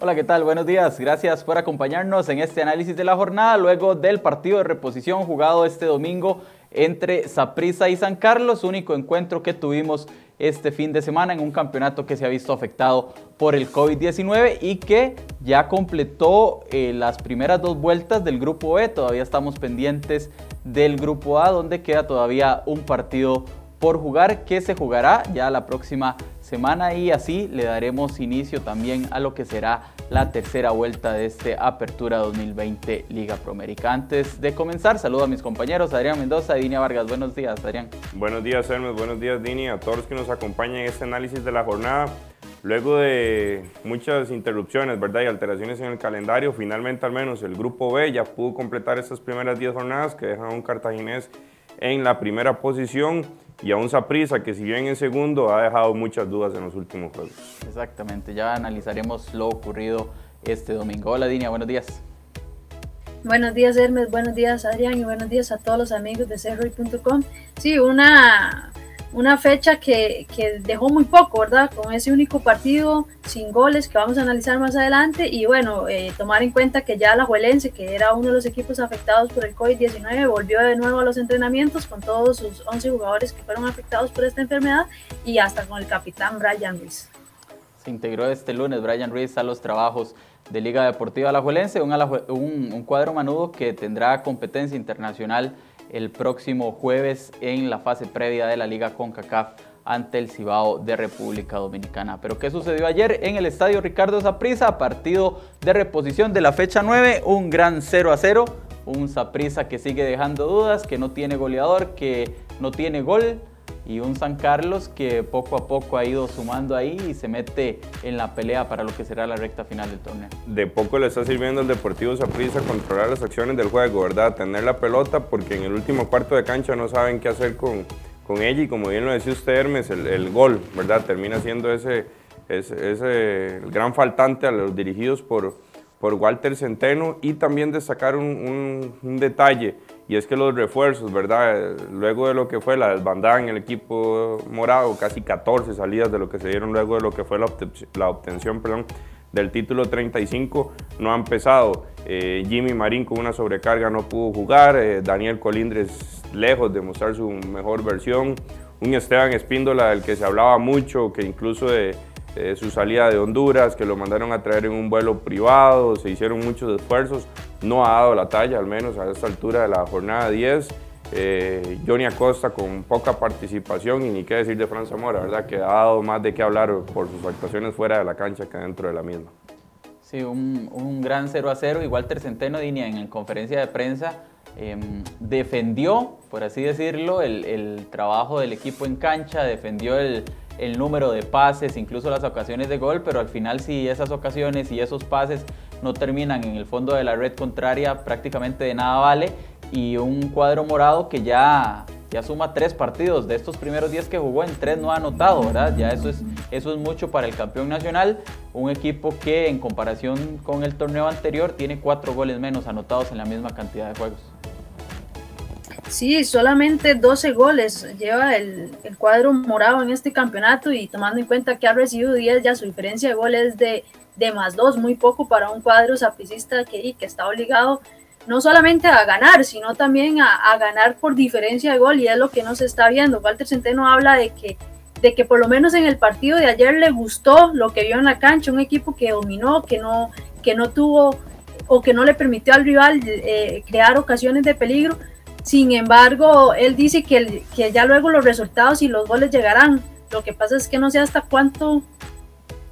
Hola, ¿qué tal? Buenos días. Gracias por acompañarnos en este análisis de la jornada luego del partido de reposición jugado este domingo entre Saprissa y San Carlos, único encuentro que tuvimos este fin de semana en un campeonato que se ha visto afectado por el COVID-19 y que ya completó eh, las primeras dos vueltas del grupo B. Todavía estamos pendientes del grupo A, donde queda todavía un partido por jugar que se jugará ya la próxima semana y así le daremos inicio también a lo que será la tercera vuelta de este Apertura 2020 Liga Promérica. Antes de comenzar, saludo a mis compañeros Adrián Mendoza y Dinia Vargas. Buenos días, Adrián. Buenos días, Hermes. Buenos días, Dini. A todos los que nos acompañan en este análisis de la jornada. Luego de muchas interrupciones ¿verdad? y alteraciones en el calendario, finalmente al menos el Grupo B ya pudo completar estas primeras 10 jornadas que dejan a un cartaginés en la primera posición y a un Saprissa que si bien en segundo ha dejado muchas dudas en los últimos juegos. Exactamente, ya analizaremos lo ocurrido este domingo. Hola Dinia, buenos días. Buenos días Hermes, buenos días Adrián y buenos días a todos los amigos de Cerroy.com. Sí, una una fecha que, que, dejó muy poco, ¿verdad? Con ese único partido sin goles que vamos a analizar más adelante y bueno, eh, tomar en cuenta que ya la Juelense, que era uno de los equipos afectados por el COVID-19, volvió de nuevo a los entrenamientos con todos sus 11 jugadores que fueron afectados por esta enfermedad y hasta con el capitán Brian Ruiz. Se integró este lunes Brian Ruiz a los trabajos de Liga Deportiva Alajuelense, un, un, un cuadro manudo que tendrá competencia internacional el próximo jueves en la fase previa de la Liga CONCACAF ante el Cibao de República Dominicana. Pero ¿qué sucedió ayer en el estadio Ricardo Zaprisa? Partido de reposición de la fecha 9, un gran 0 a 0. Un Zaprisa que sigue dejando dudas, que no tiene goleador, que no tiene gol y un San Carlos que poco a poco ha ido sumando ahí y se mete en la pelea para lo que será la recta final del torneo. De poco le está sirviendo al Deportivo Saprissa controlar las acciones del juego, ¿verdad? Tener la pelota porque en el último cuarto de cancha no saben qué hacer con, con ella y como bien lo decía usted Hermes, el, gol, ¿verdad? Termina siendo ese, ese, ese gran faltante a los dirigidos por, por Walter Centeno y también destacar un, un, un detalle y es que los refuerzos, ¿verdad? Luego de lo que fue la desbandada en el equipo morado, casi 14 salidas de lo que se dieron luego de lo que fue la, obtención, perdón, del título 35, no han empezado. Eh, Jimmy Marín con una sobrecarga no pudo jugar, eh, Daniel Colindres lejos de mostrar su mejor versión, un Esteban Espíndola del que se hablaba mucho, que incluso de eh, su salida de Honduras, que lo mandaron a traer en un vuelo privado, se hicieron muchos esfuerzos, no ha dado la talla, al menos a esta altura de la jornada 10. Eh, Johnny Acosta con poca participación y ni qué decir de Fran Zamora, ¿verdad? que ha dado más de qué hablar por sus actuaciones fuera de la cancha que dentro de la misma. Sí, un, un gran 0 a 0 y Walter Centeno Dinia en la conferencia de prensa em, defendió, por así decirlo, el, el trabajo del equipo en cancha, defendió el, el número de pases, incluso las ocasiones de gol, pero al final si esas ocasiones y esos pases no terminan en el fondo de la red contraria, prácticamente de nada vale. Y un cuadro morado que ya, ya suma tres partidos. De estos primeros días que jugó, en tres no ha anotado, ¿verdad? Ya eso es, eso es mucho para el campeón nacional. Un equipo que en comparación con el torneo anterior tiene cuatro goles menos anotados en la misma cantidad de juegos. Sí, solamente 12 goles lleva el, cuadro morado en este campeonato y tomando en cuenta que ha recibido 10, ya su diferencia de goles de, de más 2, muy poco para un cuadro zapicista que, que está obligado no solamente a ganar, sino también a, ganar por diferencia de gol y es lo que no se está viendo. Walter Centeno habla de que, de que por lo menos en el partido de ayer le gustó lo que vio en la cancha, un equipo que dominó, que no, que no tuvo o que no le permitió al rival eh, crear ocasiones de peligro sin embargo, él dice que, que ya luego los resultados y los goles llegarán. Lo que pasa es que no sé hasta cuánto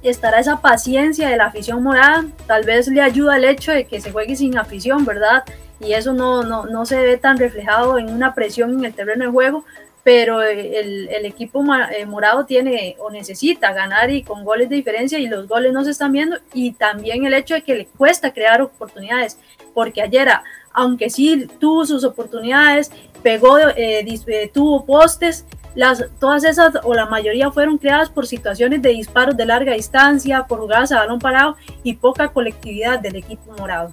estará esa paciencia de la afición morada. Tal vez le ayuda el hecho de que se juegue sin afición, ¿verdad? Y eso no, no, se ve tan reflejado en una presión en el terreno de juego, pero el, el, equipo eh, morado tiene o necesita ganar y con goles de diferencia y los goles no se están viendo y también el hecho de que le cuesta crear oportunidades, porque ayer aunque sí tuvo sus oportunidades, pegó, eh, eh, tuvo postes, las, todas esas o la mayoría fueron creadas por situaciones de disparos de larga distancia, por jugadas a balón parado y poca colectividad del equipo morado.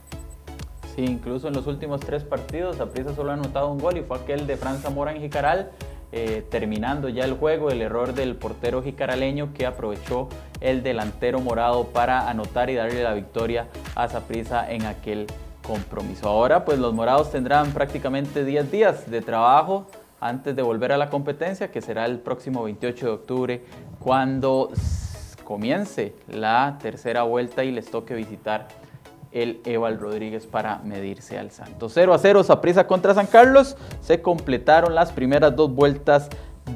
Sí, incluso en los últimos tres partidos, Aprisa solo ha anotado un gol y fue aquel de Franza Mora en Jicaral. eh, terminando ya el juego, el error del portero jicaraleño que aprovechó el delantero morado para anotar y darle la victoria a Saprissa en aquel compromiso. Ahora pues los morados tendrán prácticamente 10 días de trabajo antes de volver a la competencia, que será el próximo 28 de octubre, cuando comience la tercera vuelta y les toque visitar el Eval Rodríguez para medirse al Santos. 0 a 0, Saprisa contra San Carlos. Se completaron las primeras dos vueltas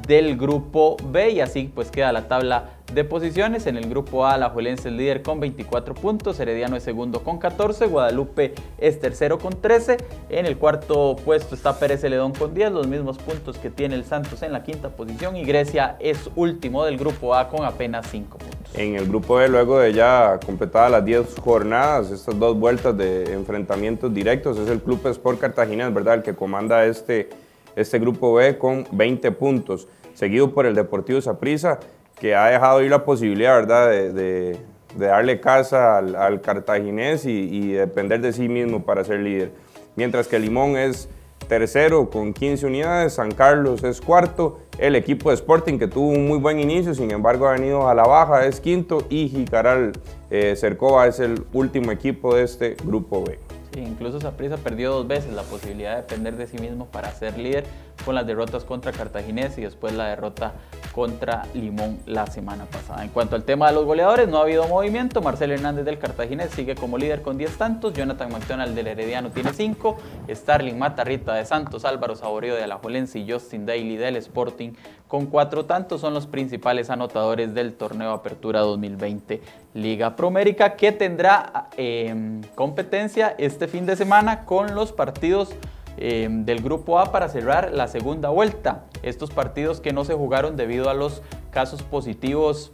del grupo B y así pues queda la tabla de posiciones. En el grupo A, la Juelense es líder con 24 puntos, Herediano es segundo con 14, Guadalupe es tercero con 13. En el cuarto puesto está Pérez Celedón con 10, los mismos puntos que tiene el Santos en la quinta posición y Grecia es último del grupo A con apenas 5 puntos. En el grupo B, luego de ya completadas las 10 jornadas, estas dos vueltas de enfrentamientos directos, es el Club Sport Cartagena, ¿verdad?, el que comanda este, este grupo B con 20 puntos, seguido por el Deportivo Saprissa que ha dejado ir la posibilidad, ¿verdad?, de, darle casa al, cartaginés y, depender de sí mismo para ser líder. Mientras que Limón es tercero con 15 unidades, San Carlos es cuarto, el equipo de Sporting que tuvo un muy buen inicio, sin embargo ha venido a la baja, es quinto y Jicaral eh, Cercova es el último equipo de este grupo B. Sí, incluso Saprissa perdió dos veces la posibilidad de depender de sí mismo para ser líder con las derrotas contra Cartaginés y después la derrota contra Limón la semana pasada. En cuanto al tema de los goleadores, no ha habido movimiento. Marcelo Hernández del Cartaginés sigue como líder con 10 tantos. Jonathan McDonald del Herediano tiene 5. Starling Matarrita de Santos, Álvaro Saborío de Alajuelense y Justin Daly del Sporting con 4 tantos son los principales anotadores del torneo Apertura 2020 Liga Promérica que tendrá em, competencia este fin de semana con los partidos em, del Grupo A para cerrar la segunda vuelta. Estos partidos que no se jugaron debido a los casos positivos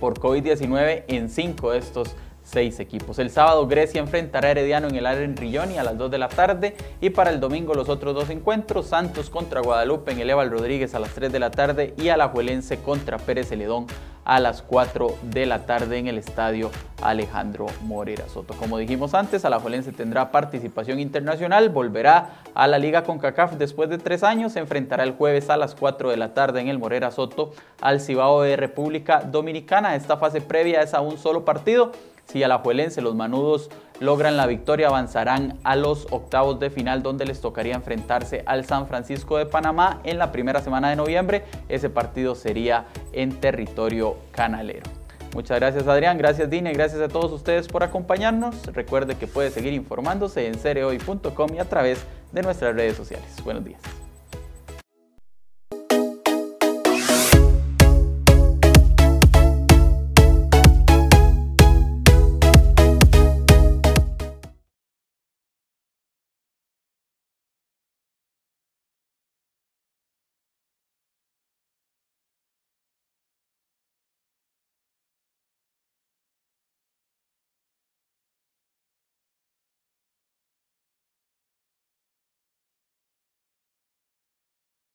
por COVID-19 en cinco de estos seis equipos. El sábado Grecia enfrentará a Herediano en el Aren Rilloni a las 2 de la tarde y para el domingo los otros dos encuentros, Santos contra Guadalupe en el Eval Rodríguez a las 3 de la tarde y Alajuelense contra Pérez Celedón a las 4 de la tarde en el estadio Alejandro Morera Soto. Como dijimos antes, Alajuelense tendrá participación internacional, volverá a la Liga CONCACAF después de tres años, se enfrentará el jueves a las 4 de la tarde en el Morera Soto al Cibao de República Dominicana. Esta fase previa es a un solo partido si Alajuelense, los manudos logran la victoria, avanzarán a los octavos de final donde les tocaría enfrentarse al San Francisco de Panamá en la primera semana de noviembre. Ese partido sería en territorio canalero. Muchas gracias Adrián, gracias Dine, gracias a todos ustedes por acompañarnos. Recuerde que puede seguir informándose en cereoy.com y a través de nuestras redes sociales. Buenos días.